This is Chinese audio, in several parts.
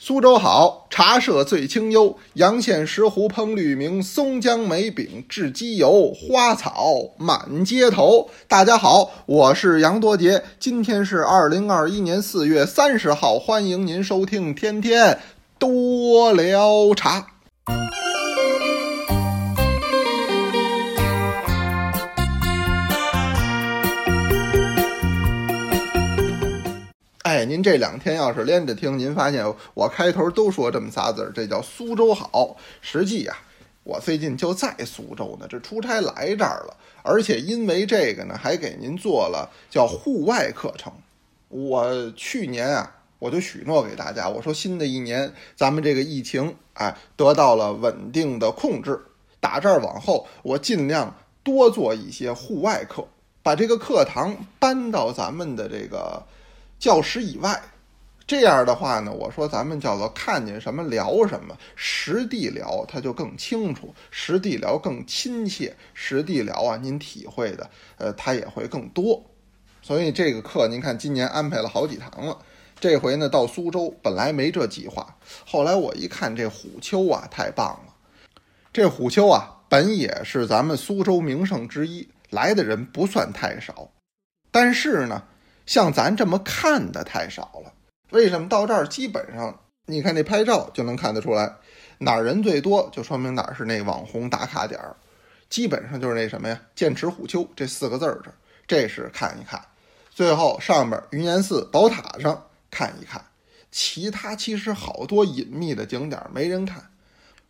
苏州好，茶社最清幽。阳县石斛烹绿茗，松江梅饼制鸡油，花草满街头。大家好，我是杨多杰，今天是二零二一年四月三十号，欢迎您收听天天多聊茶。哎，您这两天要是连着听，您发现我开头都说这么仨字儿，这叫苏州好。实际呀、我最近就在苏州呢，这出差来这儿了，而且因为这个呢，还给您做了叫户外课程。我去年啊，我就许诺给大家，我说新的一年咱们这个疫情哎得到了稳定的控制，打这儿往后，我尽量多做一些户外课，把这个课堂搬到咱们的这个教室以外。这样的话呢，我说咱们叫做看见什么聊什么，实地聊它就更清楚，实地聊更亲切，实地聊啊，您体会的呃，它也会更多。所以这个课您看今年安排了好几堂了。这回呢到苏州，本来没这计划，后来我一看这虎丘啊，太棒了。这虎丘啊，本也是咱们苏州名胜之一，来的人不算太少，但是呢，像咱这么看的太少了。为什么到这儿基本上，你看那拍照就能看得出来，哪儿人最多，就说明哪儿是那网红打卡点儿。基本上就是那什么呀，剑池虎丘这四个字儿这，这是看一看。最后上边云岩寺宝塔上看一看，其他其实好多隐秘的景点没人看。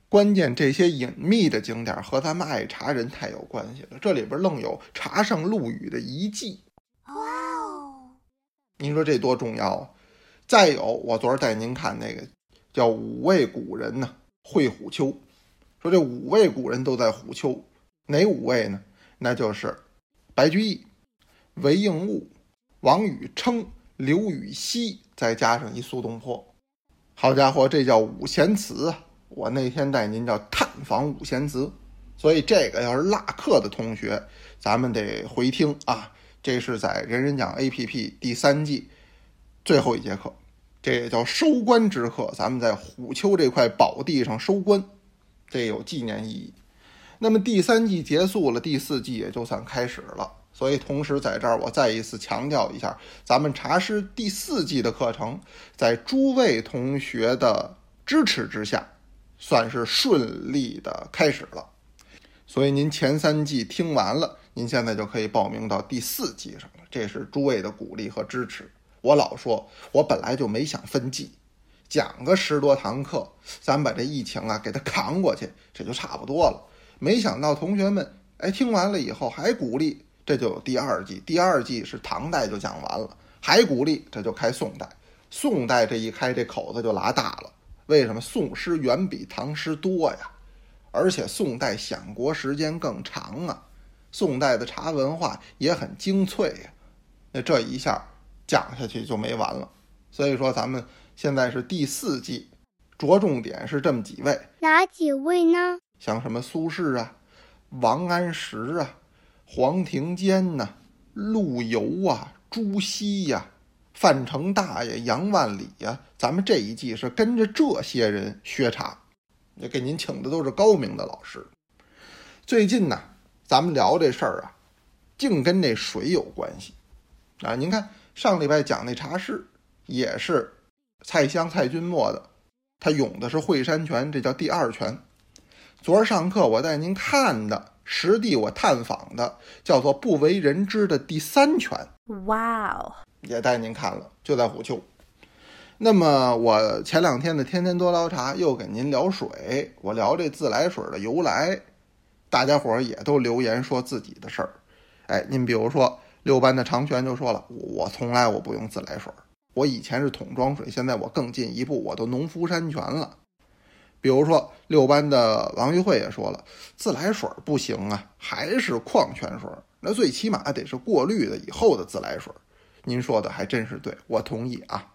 关键这些隐秘的景点和咱们爱茶人太有关系了，这里边愣有茶圣陆羽的遗迹。您说这多重要啊！再有，我昨儿带您看那个叫五位古人呢，会虎丘。说这五位古人都在虎丘，哪五位呢？那就是白居易、韦应物、王禹偁、刘禹锡，再加上一苏东坡。好家伙，这叫五贤祠啊！我那天带您叫探访五贤祠，所以这个要是落课的同学，咱们得回听啊。这是在人人讲 APP 第三季最后一节课，这也叫收官之课。咱们在虎丘这块宝地上收官，这有纪念意义。那么第三季结束了，第四季也就算开始了。所以同时在这儿，我再一次强调一下，咱们茶师第四季的课程，在诸位同学的支持之下，算是顺利的开始了。所以您前三季听完了，您现在就可以报名到第四季上了。这是诸位的鼓励和支持。我老说，我本来就没想分季，讲个十多堂课，咱把这疫情啊给它扛过去，这就差不多了。没想到同学们，哎，听完了以后还鼓励，这就有第二季。第二季是唐代就讲完了，还鼓励，这就开宋代。宋代这一开，这口子就拉大了。为什么？宋诗远比唐诗多呀，而且宋代享国时间更长啊，宋代的茶文化也很精粹呀。那这一下讲下去就没完了。所以说，咱们现在是第四季，着重点是这么几位，哪几位呢？像什么苏轼啊、王安石啊、黄庭坚呐、陆游啊、朱熹呀、范成大爷、杨万里呀，咱们这一季是跟着这些人学茶，也给您请的都是高明的老师。最近呢，咱们聊这事儿啊，净跟那水有关系啊。您看上礼拜讲那茶室，也是蔡襄、蔡君墨的，他咏的是惠山泉，这叫第二泉。昨儿上课我带您看的，实地我探访的，叫做不为人知的第三泉，哇哦！也带您看了，就在虎丘。那么我前两天的天天多聊茶又给您聊水，我聊这自来水的由来，大家伙儿也都留言说自己的事儿。哎，您比如说六班的长泉就说了，我从来我不用自来水，我以前是桶装水，现在我更进一步，我都农夫山泉了。比如说六班的王玉慧也说了，自来水不行啊，还是矿泉水，那最起码得是过滤的以后的自来水。您说的还真是对，我同意啊。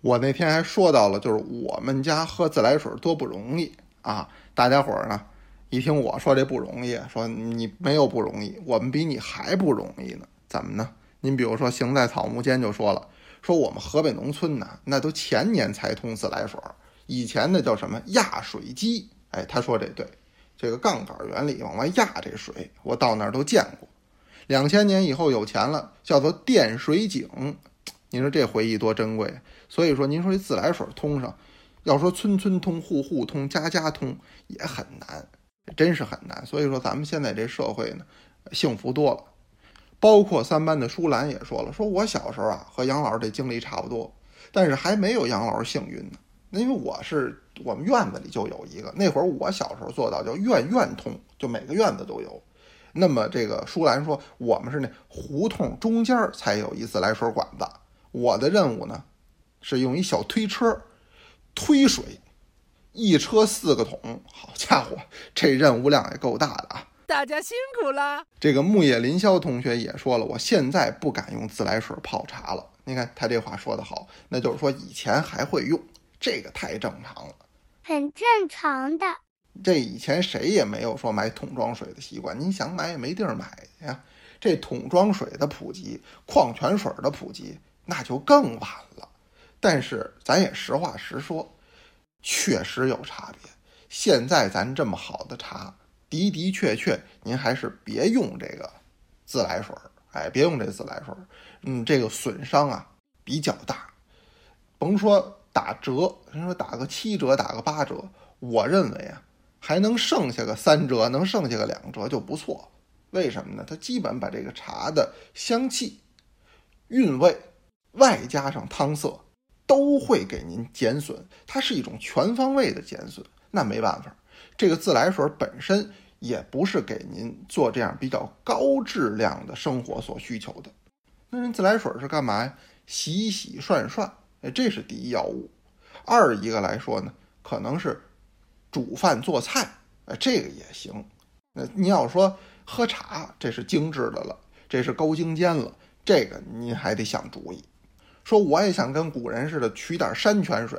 我那天还说到了，就是我们家喝自来水多不容易啊！大家伙儿呢，一听我说这不容易，说你没有不容易，我们比你还不容易呢。怎么呢？您比如说行在草木间就说了，说我们河北农村呢，那都前年才通自来水，以前那叫什么压水机？哎，他说这对，这个杠杆原理往外压这水，我到那儿都见过。两千年以后有钱了，叫做电水井。您说这回忆多珍贵？所以说，您说这自来水通上，要说村村通、户户通、家家通也很难，真是很难。所以说，咱们现在这社会呢，幸福多了。包括三班的舒兰也说了，说我小时候啊和杨老师这经历差不多，但是还没有杨老师幸运呢。因为我是我们院子里就有一个，那会儿我小时候做到叫院院通，就每个院子都有。那么这个舒兰说，我们是那胡同中间才有一自来水管子。我的任务呢，是用一小推车推水，一车四个桶。好家伙，这任务量也够大的啊！大家辛苦了。这个木叶林霄同学也说了，我现在不敢用自来水泡茶了。你看他这话说得好，那就是说以前还会用，这个太正常了，很正常的。这以前谁也没有说买桶装水的习惯，你想买也没地儿买呀。这桶装水的普及，矿泉水的普及。那就更晚了，但是咱也实话实说，确实有差别。现在咱这么好的茶，的的确确，您还是别用这个自来水儿，哎，别用这自来水儿，嗯，这个损伤啊比较大。甭说打折，人说打个七折，打个八折，我认为啊，还能剩下个三折，能剩下个两折就不错。为什么呢？它基本把这个茶的香气、韵味。外加上汤色，都会给您减损，它是一种全方位的减损。那没办法，这个自来水本身也不是给您做这样比较高质量的生活所需求的。那人自来水是干嘛呀？洗洗涮涮，哎，这是第一要务。二一个来说呢，可能是煮饭做菜，哎，这个也行。那你要说喝茶，这是精致的了，这是高精尖了，这个您还得想主意。说我也想跟古人似的取点山泉水，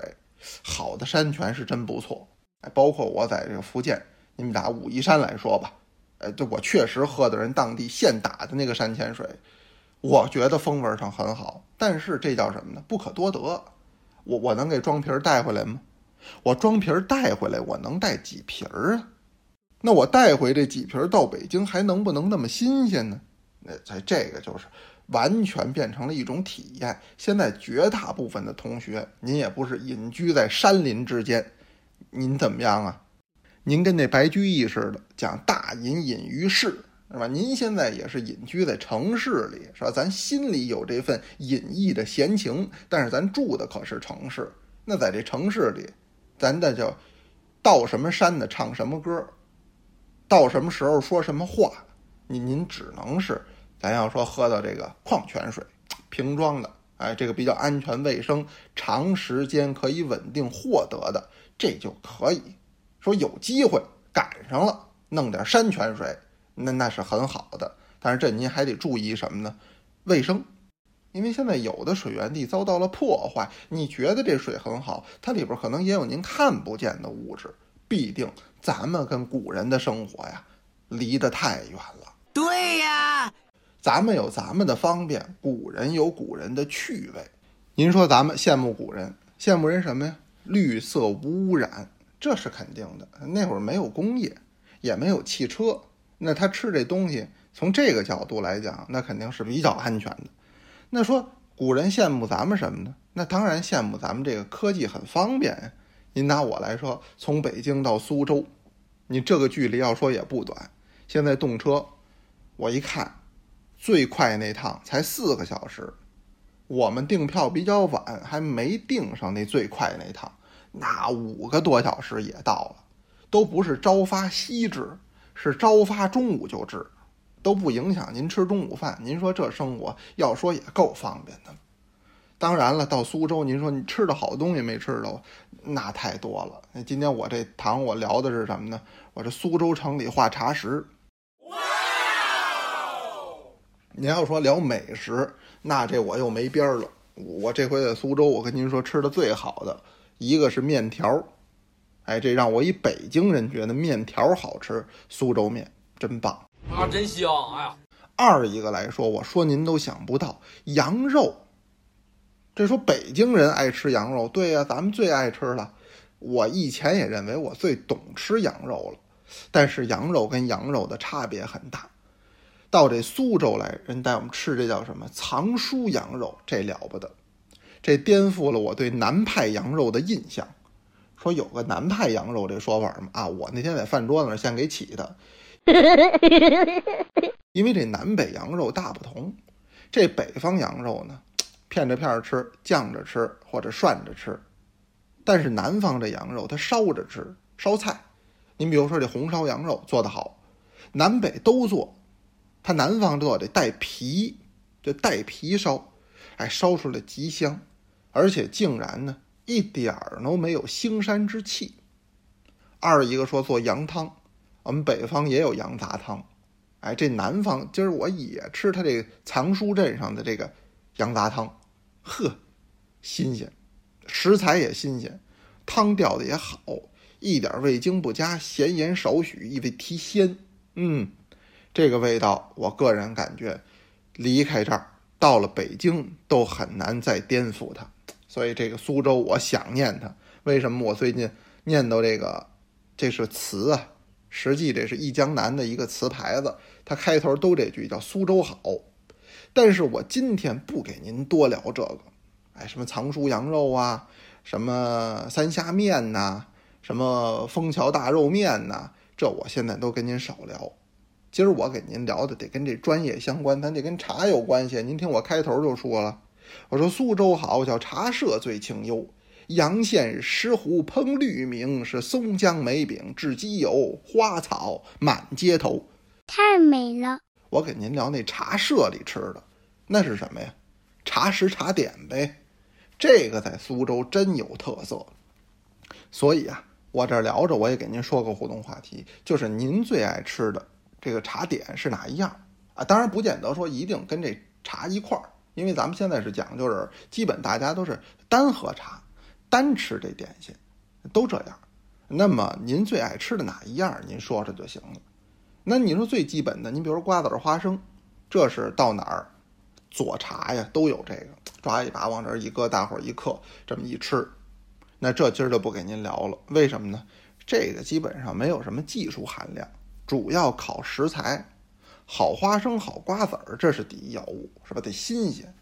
好的山泉是真不错。哎，包括我在这个福建，你们打武夷山来说吧，哎，这我确实喝的人当地现打的那个山泉水，我觉得风味上很好。但是这叫什么呢？不可多得。我我能给装瓶带回来吗？我装瓶带回来，我能带几瓶儿啊？那我带回这几瓶到北京还能不能那么新鲜呢？那在这个就是。完全变成了一种体验。现在绝大部分的同学，您也不是隐居在山林之间，您怎么样啊？您跟那白居易似的，讲大隐隐于市，是吧？您现在也是隐居在城市里，是吧？咱心里有这份隐逸的闲情，但是咱住的可是城市。那在这城市里，咱那叫到什么山呢？唱什么歌？到什么时候说什么话？您您只能是。咱要说喝到这个矿泉水，瓶装的，哎，这个比较安全卫生，长时间可以稳定获得的，这就可以说有机会赶上了，弄点山泉水，那那是很好的。但是这您还得注意什么呢？卫生，因为现在有的水源地遭到了破坏，你觉得这水很好，它里边可能也有您看不见的物质。必定咱们跟古人的生活呀，离得太远了。对呀。咱们有咱们的方便，古人有古人的趣味。您说咱们羡慕古人，羡慕人什么呀？绿色无污染，这是肯定的。那会儿没有工业，也没有汽车，那他吃这东西，从这个角度来讲，那肯定是比较安全的。那说古人羡慕咱们什么呢？那当然羡慕咱们这个科技很方便呀。您拿我来说，从北京到苏州，你这个距离要说也不短。现在动车，我一看。最快那趟才四个小时，我们订票比较晚，还没订上那最快那趟，那五个多小时也到了，都不是朝发夕至，是朝发中午就至，都不影响您吃中午饭。您说这生活要说也够方便的。当然了，到苏州，您说你吃的好东西没吃着，那太多了。那今天我这堂我聊的是什么呢？我这苏州城里画茶食。你要说聊美食，那这我又没边儿了。我这回在苏州，我跟您说吃的最好的一个是面条，哎，这让我一北京人觉得面条好吃，苏州面真棒啊，真香！哎呀，二一个来说，我说您都想不到，羊肉这说北京人爱吃羊肉，对呀，咱们最爱吃了。我以前也认为我最懂吃羊肉了，但是羊肉跟羊肉的差别很大。到这苏州来，人带我们吃这叫什么藏书羊肉，这了不得，这颠覆了我对南派羊肉的印象。说有个南派羊肉这说法吗？啊，我那天在饭桌子那先给起的，因为这南北羊肉大不同。这北方羊肉呢，片着片吃，酱着吃，或者涮着吃。但是南方这羊肉它烧着吃，烧菜。您比如说这红烧羊肉做得好，南北都做，它南方做得带皮，就带皮烧，哎，烧出来极香，而且竟然呢一点儿都没有腥膻之气。二一个说做羊汤，我们北方也有羊杂汤，哎，这南方今儿我也吃他这个藏书镇上的这个羊杂汤，呵，新鲜。食材也新鲜，汤调的也好，一点味精不加，咸盐少许，意味提鲜。嗯，这个味道，我个人感觉，离开这儿到了北京都很难再颠覆它。所以这个苏州，我想念它。为什么我最近念叨这个？这是词啊，实际这是一江南的一个词牌子，它开头都这句叫“苏州好”。但是我今天不给您多聊这个。哎，什么藏书羊肉啊，什么三虾面呐，什么枫桥大肉面呐，这我现在都跟您少聊。今儿我给您聊的得跟这专业相关，咱得跟茶有关系。您听我开头就说了，我说苏州好，叫茶社最清幽；阳县石湖烹绿茗，是松江梅饼制鸡油，花草满街头，太美了。我给您聊那茶社里吃的，那是什么呀？茶食茶点呗。这个在苏州真有特色，所以啊，我这聊着，我也给您说个互动话题，就是您最爱吃的这个茶点是哪一样啊？当然不见得说一定跟这茶一块儿，因为咱们现在是讲究是基本大家都是单喝茶，单吃这点心，都这样。那么您最爱吃的哪一样，您说说就行了。那你说最基本的，您比如说瓜子花生，这是到哪儿？做茶呀，都有这个，抓一把往这一搁，大伙儿一嗑，这么一吃，那这今儿就不给您聊了。为什么呢？这个基本上没有什么技术含量，主要靠食材。好花生、好瓜子儿，这是第一要务，是吧？得新鲜。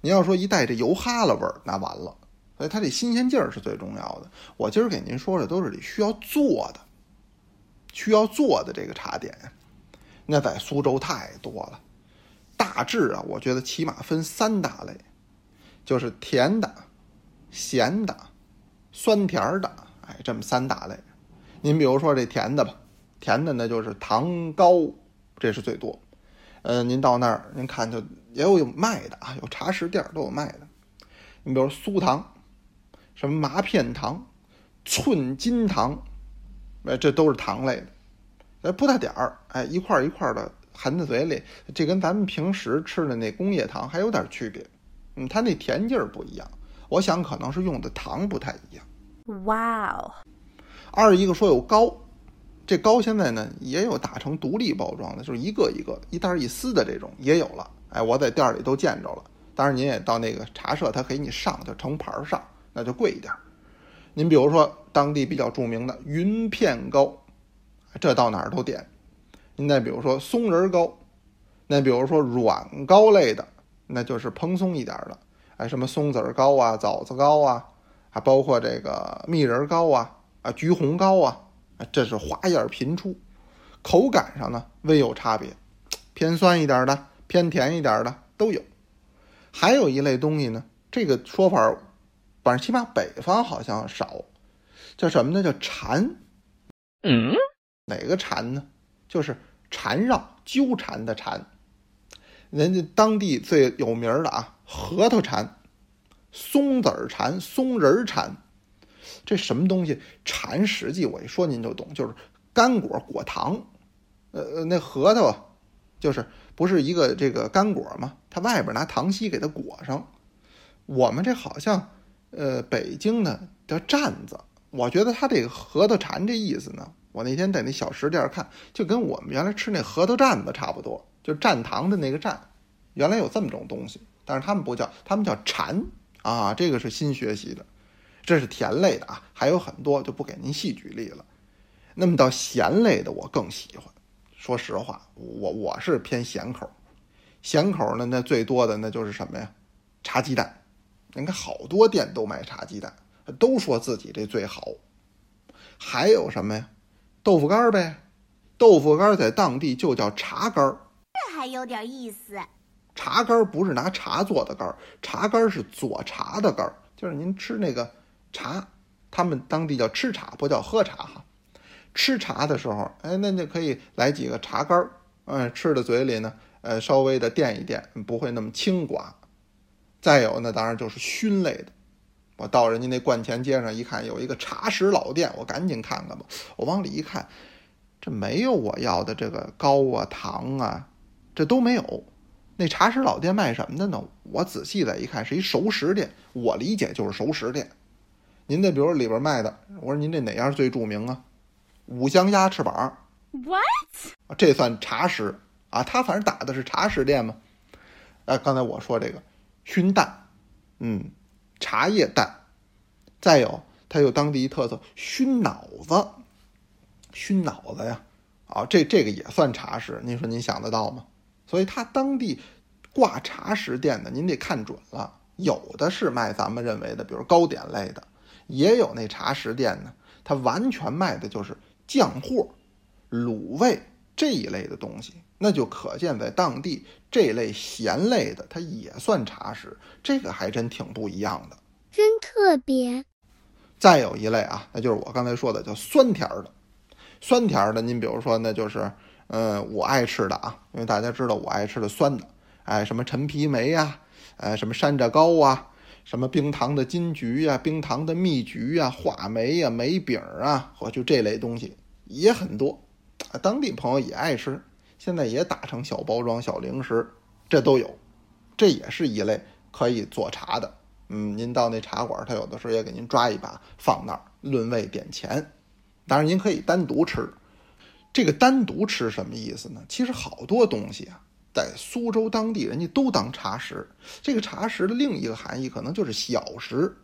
您要说一带这油哈喇味儿，那完了。所以它这新鲜劲儿是最重要的。我今儿给您说的都是得需要做的，需要做的这个茶点，那在苏州太多了。大致啊，我觉得起码分三大类，就是甜的、咸的、酸甜的，哎，这么三大类。您比如说这甜的吧，甜的呢就是糖糕，这是最多。呃，您到那儿，您看就也有有卖的啊，有茶食店都有卖的。你比如酥糖，什么麻片糖、寸金糖，哎，这都是糖类的，哎，不大点儿，哎，一块一块的。含在嘴里，这跟咱们平时吃的那工业糖还有点区别，嗯，它那甜劲儿不一样。我想可能是用的糖不太一样。哇哦！二一个说有糕，这糕现在呢也有打成独立包装的，就是一个一个一袋一撕的这种也有了。哎，我在店里都见着了。当然您也到那个茶社，他给你上就成盘上，那就贵一点。您比如说当地比较著名的云片糕，这到哪儿都点。您再比如说松仁糕，那比如说软糕类的，那就是蓬松一点的，哎，什么松子糕啊、枣子糕啊，还包括这个蜜仁糕啊、啊橘红糕啊，这是花样频出，口感上呢微有差别，偏酸一点的、偏甜一点的都有。还有一类东西呢，这个说法，反正起码北方好像少，叫什么呢？叫缠。嗯，哪个缠呢？就是缠绕、纠缠的缠，人家当地最有名的啊，核桃缠、松子儿缠、松仁儿缠，这什么东西？缠实际我一说您就懂，就是干果果糖。呃呃，那核桃，就是不是一个这个干果吗？它外边拿糖稀给它裹上。我们这好像，呃，北京呢叫蘸子。我觉得它这个核桃缠这意思呢。我那天在那小食店看，就跟我们原来吃那核桃蘸子差不多，就蘸糖的那个蘸。原来有这么种东西，但是他们不叫，他们叫馋，啊，这个是新学习的，这是甜类的啊，还有很多就不给您细举例了。那么到咸类的，我更喜欢。说实话，我我是偏咸口，咸口呢，那最多的那就是什么呀？茶鸡蛋。你看好多店都卖茶鸡蛋，都说自己这最好。还有什么呀？豆腐干儿呗。豆腐干儿在当地就叫茶干儿。这还有点意思。茶干儿不是拿茶做的干儿，茶干儿是做茶的干儿，就是您吃那个茶，他们当地叫吃茶，不叫喝茶哈。吃茶的时候，哎，那就可以来几个茶干儿，嗯，吃的嘴里呢，呃，稍微的垫一垫，不会那么清寡。再有呢，当然就是熏类的。我到人家那观前街上一看，有一个茶食老店，我赶紧看看吧。我往里一看，这没有我要的这个糕啊、糖啊，这都没有。那茶食老店卖什么的呢？我仔细再一看，是一熟食店。我理解就是熟食店。您这比如里边卖的，我说您这哪样最著名啊？五香鸭翅膀。What？这算茶食啊？他反正打的是茶食店嘛。哎，刚才我说这个熏蛋，嗯。茶叶蛋，再有它有当地一特色熏脑子，熏脑子呀，啊，这这个也算茶食，您说您想得到吗？所以它当地挂茶食店的，您得看准了，有的是卖咱们认为的，比如糕点类的，也有那茶食店呢，它完全卖的就是酱货、卤味这一类的东西。那就可见，在当地这类咸类的，它也算茶食，这个还真挺不一样的，真特别。再有一类啊，那就是我刚才说的叫酸甜的，酸甜的，您比如说，那就是，嗯，我爱吃的啊，因为大家知道我爱吃的酸的，哎，什么陈皮梅呀，哎，什么山楂糕啊，什么冰糖的金桔呀，冰糖的蜜桔呀，话梅呀，梅饼啊，或就这类东西也很多，当地朋友也爱吃。现在也打成小包装、小零食，这都有，这也是一类可以做茶的。嗯，您到那茶馆，他有的时候也给您抓一把放那儿，论位点钱。当然，您可以单独吃。这个单独吃什么意思呢？其实好多东西啊，在苏州当地人家都当茶食。这个茶食的另一个含义可能就是小食，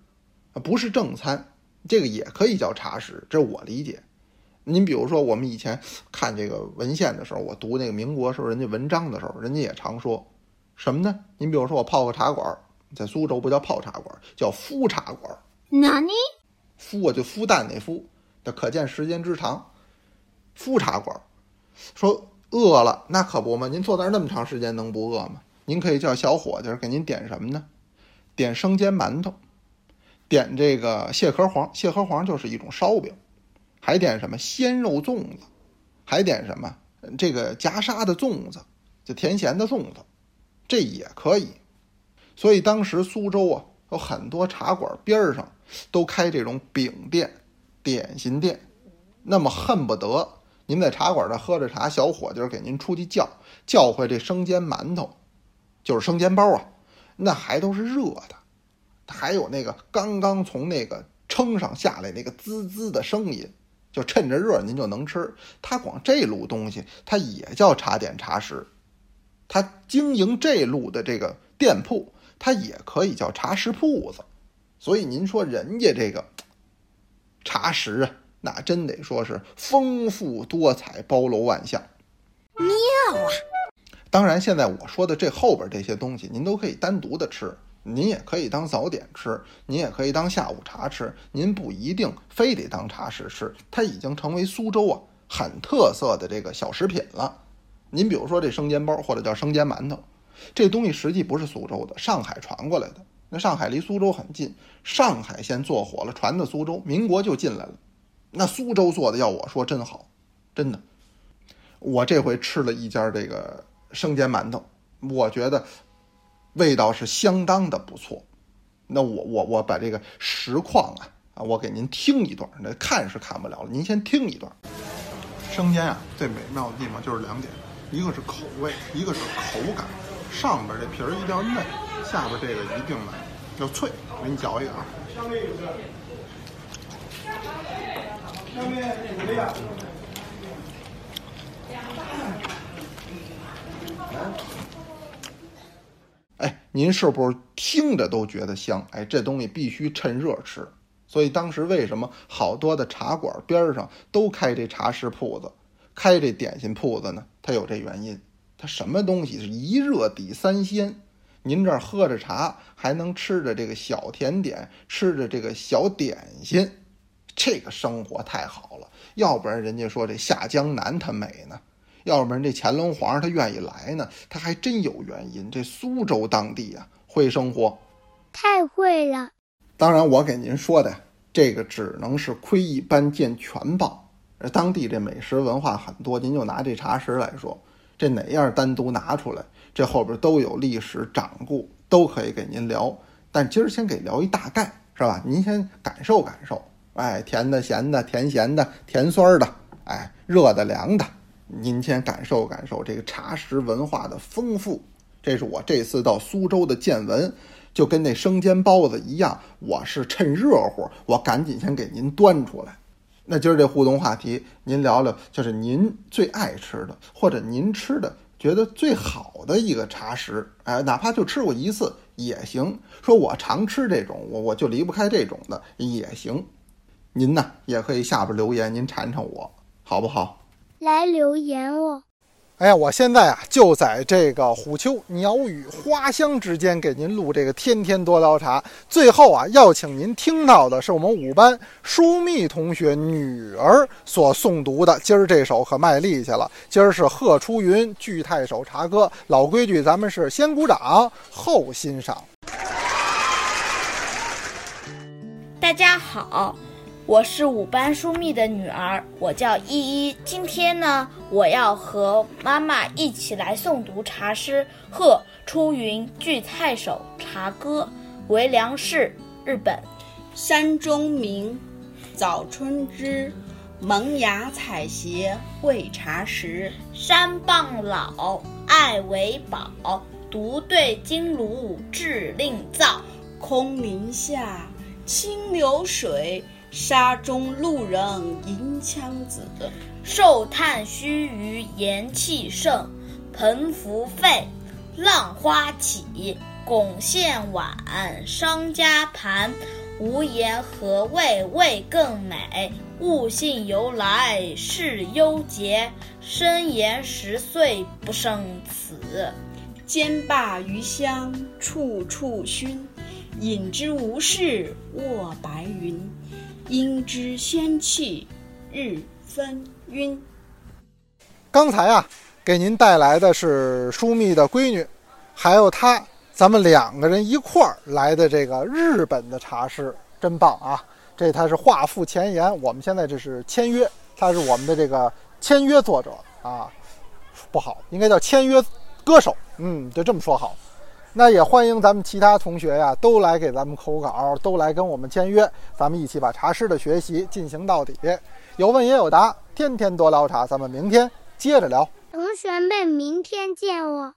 不是正餐，这个也可以叫茶食，这我理解。您比如说，我们以前看这个文献的时候，我读那个民国时候人家文章的时候，人家也常说，什么呢？您比如说，我泡个茶馆，在苏州不叫泡茶馆，叫敷茶馆。哪里？敷啊，就孵蛋那孵，这可见时间之长。敷茶馆，说饿了那可不嘛，您坐那儿那么长时间能不饿吗？您可以叫小伙计给您点什么呢？点生煎馒头，点这个蟹壳黄，蟹壳黄就是一种烧饼。还点什么鲜肉粽子，还点什么这个夹沙的粽子，就甜咸的粽子，这也可以。所以当时苏州啊，有很多茶馆边上都开这种饼店、点心店。那么恨不得您在茶馆这喝着茶，小伙计给您出去叫叫回这生煎馒头，就是生煎包啊，那还都是热的，还有那个刚刚从那个称上下来那个滋滋的声音。就趁着热，您就能吃。他光这路东西，他也叫茶点茶食。他经营这路的这个店铺，他也可以叫茶食铺子。所以您说人家这个茶食啊，那真得说是丰富多彩、包罗万象。妙啊！当然，现在我说的这后边这些东西，您都可以单独的吃。您也可以当早点吃，您也可以当下午茶吃，您不一定非得当茶食吃。它已经成为苏州啊很特色的这个小食品了。您比如说这生煎包或者叫生煎馒头，这东西实际不是苏州的，上海传过来的。那上海离苏州很近，上海先做火了，传到苏州，民国就进来了。那苏州做的，要我说真好，真的。我这回吃了一家这个生煎馒头，我觉得。味道是相当的不错，那我我我把这个实况啊啊，我给您听一段，那看是看不了了，您先听一段。生煎啊，最美妙的地方就是两点，一个是口味，一个是口感。上边这皮儿一定要嫩，下边这个一定呢要脆。我给你嚼一个啊。上面这个您是不是听着都觉得香？哎，这东西必须趁热吃。所以当时为什么好多的茶馆边上都开这茶食铺子，开这点心铺子呢？它有这原因，它什么东西是一热抵三鲜。您这儿喝着茶，还能吃着这个小甜点，吃着这个小点心，这个生活太好了。要不然人家说这下江南它美呢，要不然这乾隆皇上他愿意来呢，他还真有原因。这苏州当地啊，会生活，太会了。当然，我给您说的这个只能是窥一斑见全豹。当地这美食文化很多，您就拿这茶食来说，这哪样单独拿出来，这后边都有历史掌故，都可以给您聊。但今儿先给聊一大概，是吧？您先感受感受。哎，甜的、咸的、甜咸的、甜酸的，哎，热的、凉的，您先感受感受这个茶食文化的丰富。这是我这次到苏州的见闻。就跟那生煎包子一样，我是趁热乎，我赶紧先给您端出来。那今儿这互动话题，您聊聊，就是您最爱吃的，或者您吃的觉得最好的一个茶食，哎，哪怕就吃过一次也行。说我常吃这种，我我就离不开这种的也行。您呢也可以下边留言，您馋馋我，好不好？来留言哦。哎呀，我现在啊就在这个虎丘鸟语花香之间给您录这个天天多聊茶。最后啊，要请您听到的是我们五班舒密同学女儿所诵读的。今儿这首可卖力气了，今儿是贺出云《聚太守茶歌》。老规矩，咱们是先鼓掌后欣赏。大家好。我是五班疏密的女儿，我叫依依。今天呢，我要和妈妈一起来诵读茶诗《鹤出云聚太守茶歌》。为梁氏，日本。山中明，早春知，萌芽采撷为茶时。山傍老，爱为宝，独对金炉制令灶。空林下，清流水。沙中路人吟枪子，寿叹须臾言气盛，盆浮沸，浪花起，拱线晚，商家盘，无言何味味更美？物性由来是幽节，深言十岁不胜此。兼罢余香处处熏，饮之无事卧白云。应知仙气日分晕。刚才啊，给您带来的是舒密的闺女，还有她，咱们两个人一块儿来的这个日本的茶师，真棒啊！这他是画附前言，我们现在这是签约，他是我们的这个签约作者啊，不好，应该叫签约歌手，嗯，就这么说好。那也欢迎咱们其他同学呀，都来给咱们口稿，都来跟我们签约，咱们一起把茶师的学习进行到底。有问也有答，天天多聊茶，咱们明天接着聊。同学们，明天见哦。